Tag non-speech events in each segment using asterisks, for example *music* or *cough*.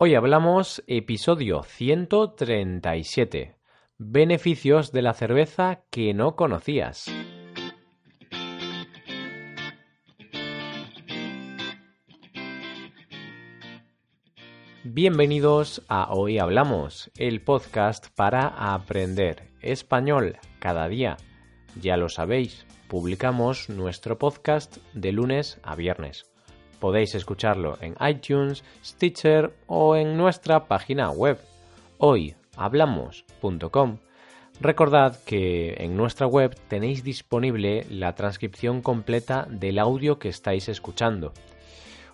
Hoy hablamos episodio 137. Beneficios de la cerveza que no conocías. Bienvenidos a Hoy Hablamos, el podcast para aprender español cada día. Ya lo sabéis, publicamos nuestro podcast de lunes a viernes. Podéis escucharlo en iTunes, Stitcher o en nuestra página web hoyhablamos.com. Recordad que en nuestra web tenéis disponible la transcripción completa del audio que estáis escuchando.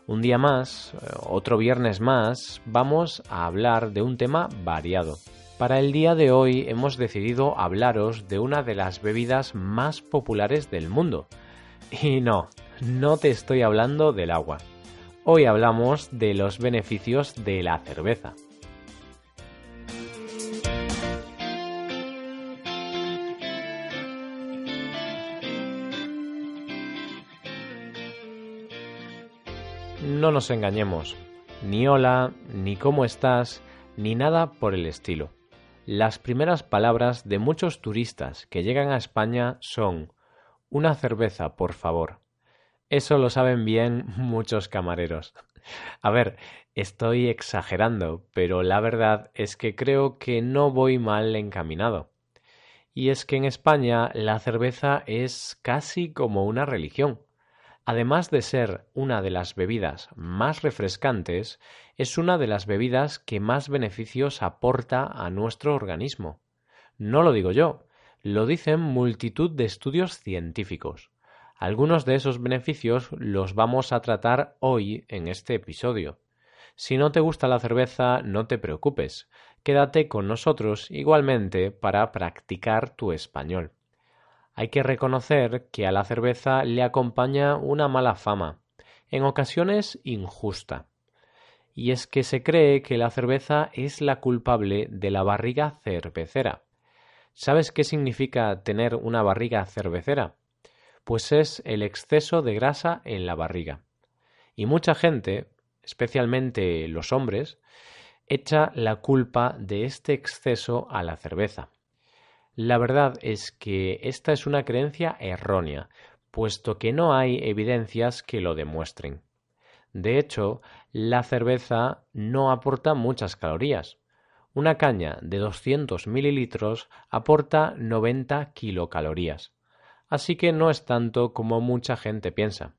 Un día más, eh, otro viernes más, vamos a hablar de un tema variado. Para el día de hoy hemos decidido hablaros de una de las bebidas más populares del mundo. Y no, no te estoy hablando del agua. Hoy hablamos de los beneficios de la cerveza. No nos engañemos, ni hola, ni cómo estás, ni nada por el estilo. Las primeras palabras de muchos turistas que llegan a España son una cerveza, por favor. Eso lo saben bien *laughs* muchos camareros. A ver, estoy exagerando, pero la verdad es que creo que no voy mal encaminado. Y es que en España la cerveza es casi como una religión. Además de ser una de las bebidas más refrescantes, es una de las bebidas que más beneficios aporta a nuestro organismo. No lo digo yo, lo dicen multitud de estudios científicos. Algunos de esos beneficios los vamos a tratar hoy en este episodio. Si no te gusta la cerveza, no te preocupes. Quédate con nosotros igualmente para practicar tu español. Hay que reconocer que a la cerveza le acompaña una mala fama, en ocasiones injusta. Y es que se cree que la cerveza es la culpable de la barriga cervecera. ¿Sabes qué significa tener una barriga cervecera? pues es el exceso de grasa en la barriga. Y mucha gente, especialmente los hombres, echa la culpa de este exceso a la cerveza. La verdad es que esta es una creencia errónea, puesto que no hay evidencias que lo demuestren. De hecho, la cerveza no aporta muchas calorías. Una caña de 200 mililitros aporta 90 kilocalorías así que no es tanto como mucha gente piensa.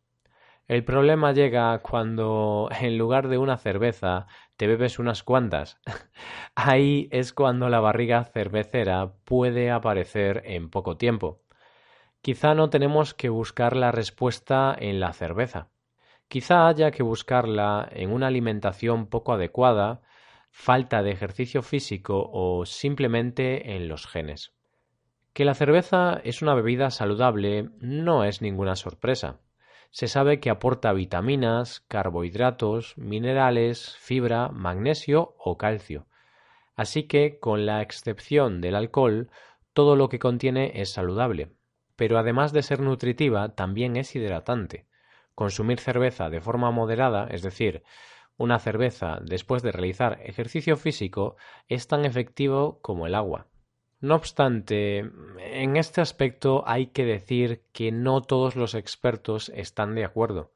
El problema llega cuando en lugar de una cerveza te bebes unas cuantas. *laughs* Ahí es cuando la barriga cervecera puede aparecer en poco tiempo. Quizá no tenemos que buscar la respuesta en la cerveza. Quizá haya que buscarla en una alimentación poco adecuada, falta de ejercicio físico o simplemente en los genes. Que la cerveza es una bebida saludable no es ninguna sorpresa. Se sabe que aporta vitaminas, carbohidratos, minerales, fibra, magnesio o calcio. Así que, con la excepción del alcohol, todo lo que contiene es saludable. Pero además de ser nutritiva, también es hidratante. Consumir cerveza de forma moderada, es decir, una cerveza después de realizar ejercicio físico, es tan efectivo como el agua. No obstante, en este aspecto hay que decir que no todos los expertos están de acuerdo.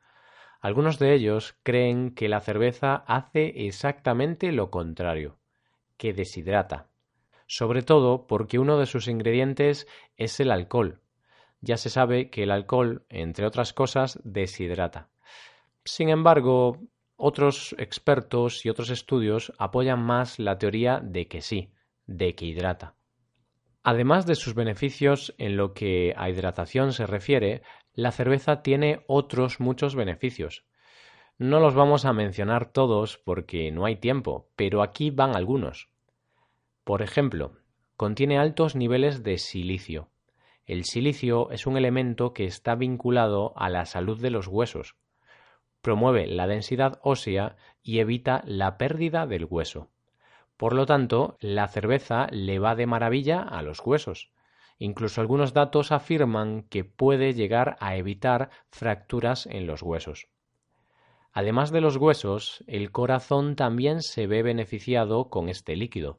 Algunos de ellos creen que la cerveza hace exactamente lo contrario, que deshidrata, sobre todo porque uno de sus ingredientes es el alcohol. Ya se sabe que el alcohol, entre otras cosas, deshidrata. Sin embargo, otros expertos y otros estudios apoyan más la teoría de que sí, de que hidrata. Además de sus beneficios en lo que a hidratación se refiere, la cerveza tiene otros muchos beneficios. No los vamos a mencionar todos porque no hay tiempo, pero aquí van algunos. Por ejemplo, contiene altos niveles de silicio. El silicio es un elemento que está vinculado a la salud de los huesos. Promueve la densidad ósea y evita la pérdida del hueso. Por lo tanto, la cerveza le va de maravilla a los huesos. Incluso algunos datos afirman que puede llegar a evitar fracturas en los huesos. Además de los huesos, el corazón también se ve beneficiado con este líquido.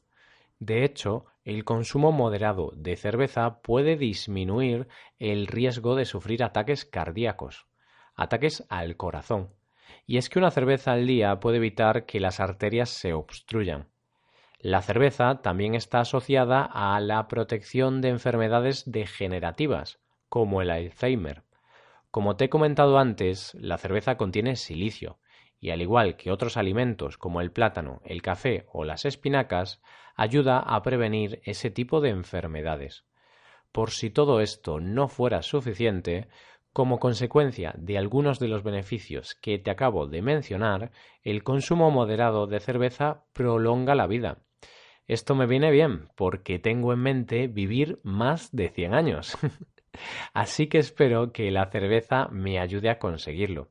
De hecho, el consumo moderado de cerveza puede disminuir el riesgo de sufrir ataques cardíacos, ataques al corazón. Y es que una cerveza al día puede evitar que las arterias se obstruyan. La cerveza también está asociada a la protección de enfermedades degenerativas, como el Alzheimer. Como te he comentado antes, la cerveza contiene silicio, y al igual que otros alimentos como el plátano, el café o las espinacas, ayuda a prevenir ese tipo de enfermedades. Por si todo esto no fuera suficiente, como consecuencia de algunos de los beneficios que te acabo de mencionar, el consumo moderado de cerveza prolonga la vida. Esto me viene bien porque tengo en mente vivir más de 100 años. *laughs* Así que espero que la cerveza me ayude a conseguirlo.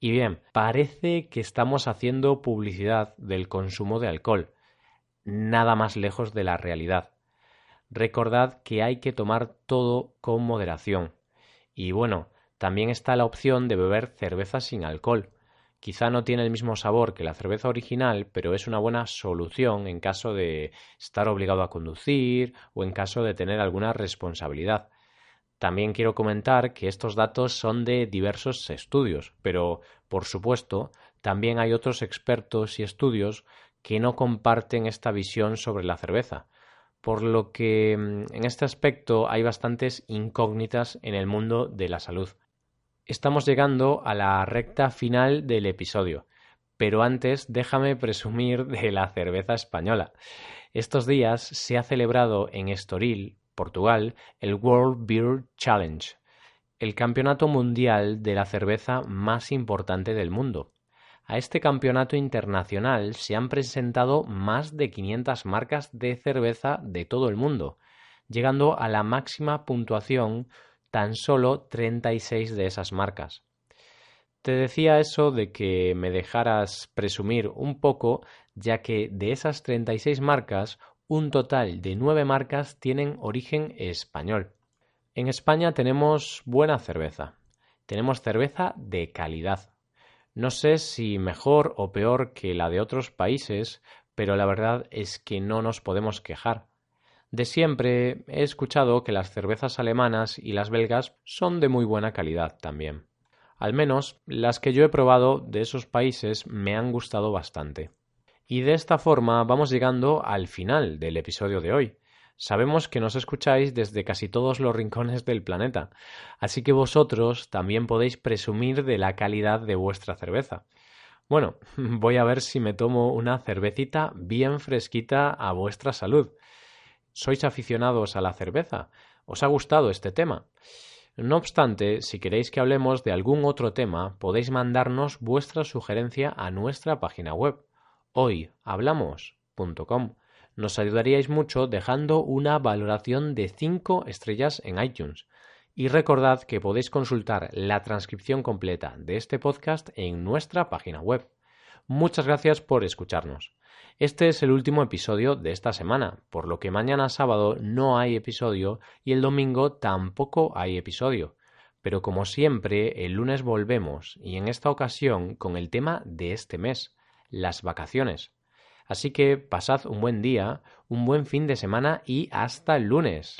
Y bien, parece que estamos haciendo publicidad del consumo de alcohol, nada más lejos de la realidad. Recordad que hay que tomar todo con moderación. Y bueno, también está la opción de beber cerveza sin alcohol. Quizá no tiene el mismo sabor que la cerveza original, pero es una buena solución en caso de estar obligado a conducir o en caso de tener alguna responsabilidad. También quiero comentar que estos datos son de diversos estudios, pero, por supuesto, también hay otros expertos y estudios que no comparten esta visión sobre la cerveza, por lo que mm, en este aspecto hay bastantes incógnitas en el mundo de la salud. Estamos llegando a la recta final del episodio, pero antes déjame presumir de la cerveza española. Estos días se ha celebrado en Estoril, Portugal, el World Beer Challenge, el campeonato mundial de la cerveza más importante del mundo. A este campeonato internacional se han presentado más de 500 marcas de cerveza de todo el mundo, llegando a la máxima puntuación tan solo 36 de esas marcas. Te decía eso de que me dejaras presumir un poco, ya que de esas 36 marcas, un total de 9 marcas tienen origen español. En España tenemos buena cerveza. Tenemos cerveza de calidad, no sé si mejor o peor que la de otros países, pero la verdad es que no nos podemos quejar. De siempre he escuchado que las cervezas alemanas y las belgas son de muy buena calidad también. Al menos las que yo he probado de esos países me han gustado bastante. Y de esta forma vamos llegando al final del episodio de hoy. Sabemos que nos escucháis desde casi todos los rincones del planeta, así que vosotros también podéis presumir de la calidad de vuestra cerveza. Bueno, *laughs* voy a ver si me tomo una cervecita bien fresquita a vuestra salud. ¿Sois aficionados a la cerveza? ¿Os ha gustado este tema? No obstante, si queréis que hablemos de algún otro tema, podéis mandarnos vuestra sugerencia a nuestra página web hoyhablamos.com nos ayudaríais mucho dejando una valoración de 5 estrellas en iTunes. Y recordad que podéis consultar la transcripción completa de este podcast en nuestra página web. Muchas gracias por escucharnos. Este es el último episodio de esta semana, por lo que mañana sábado no hay episodio y el domingo tampoco hay episodio. Pero como siempre, el lunes volvemos y en esta ocasión con el tema de este mes, las vacaciones. Así que pasad un buen día, un buen fin de semana y hasta el lunes.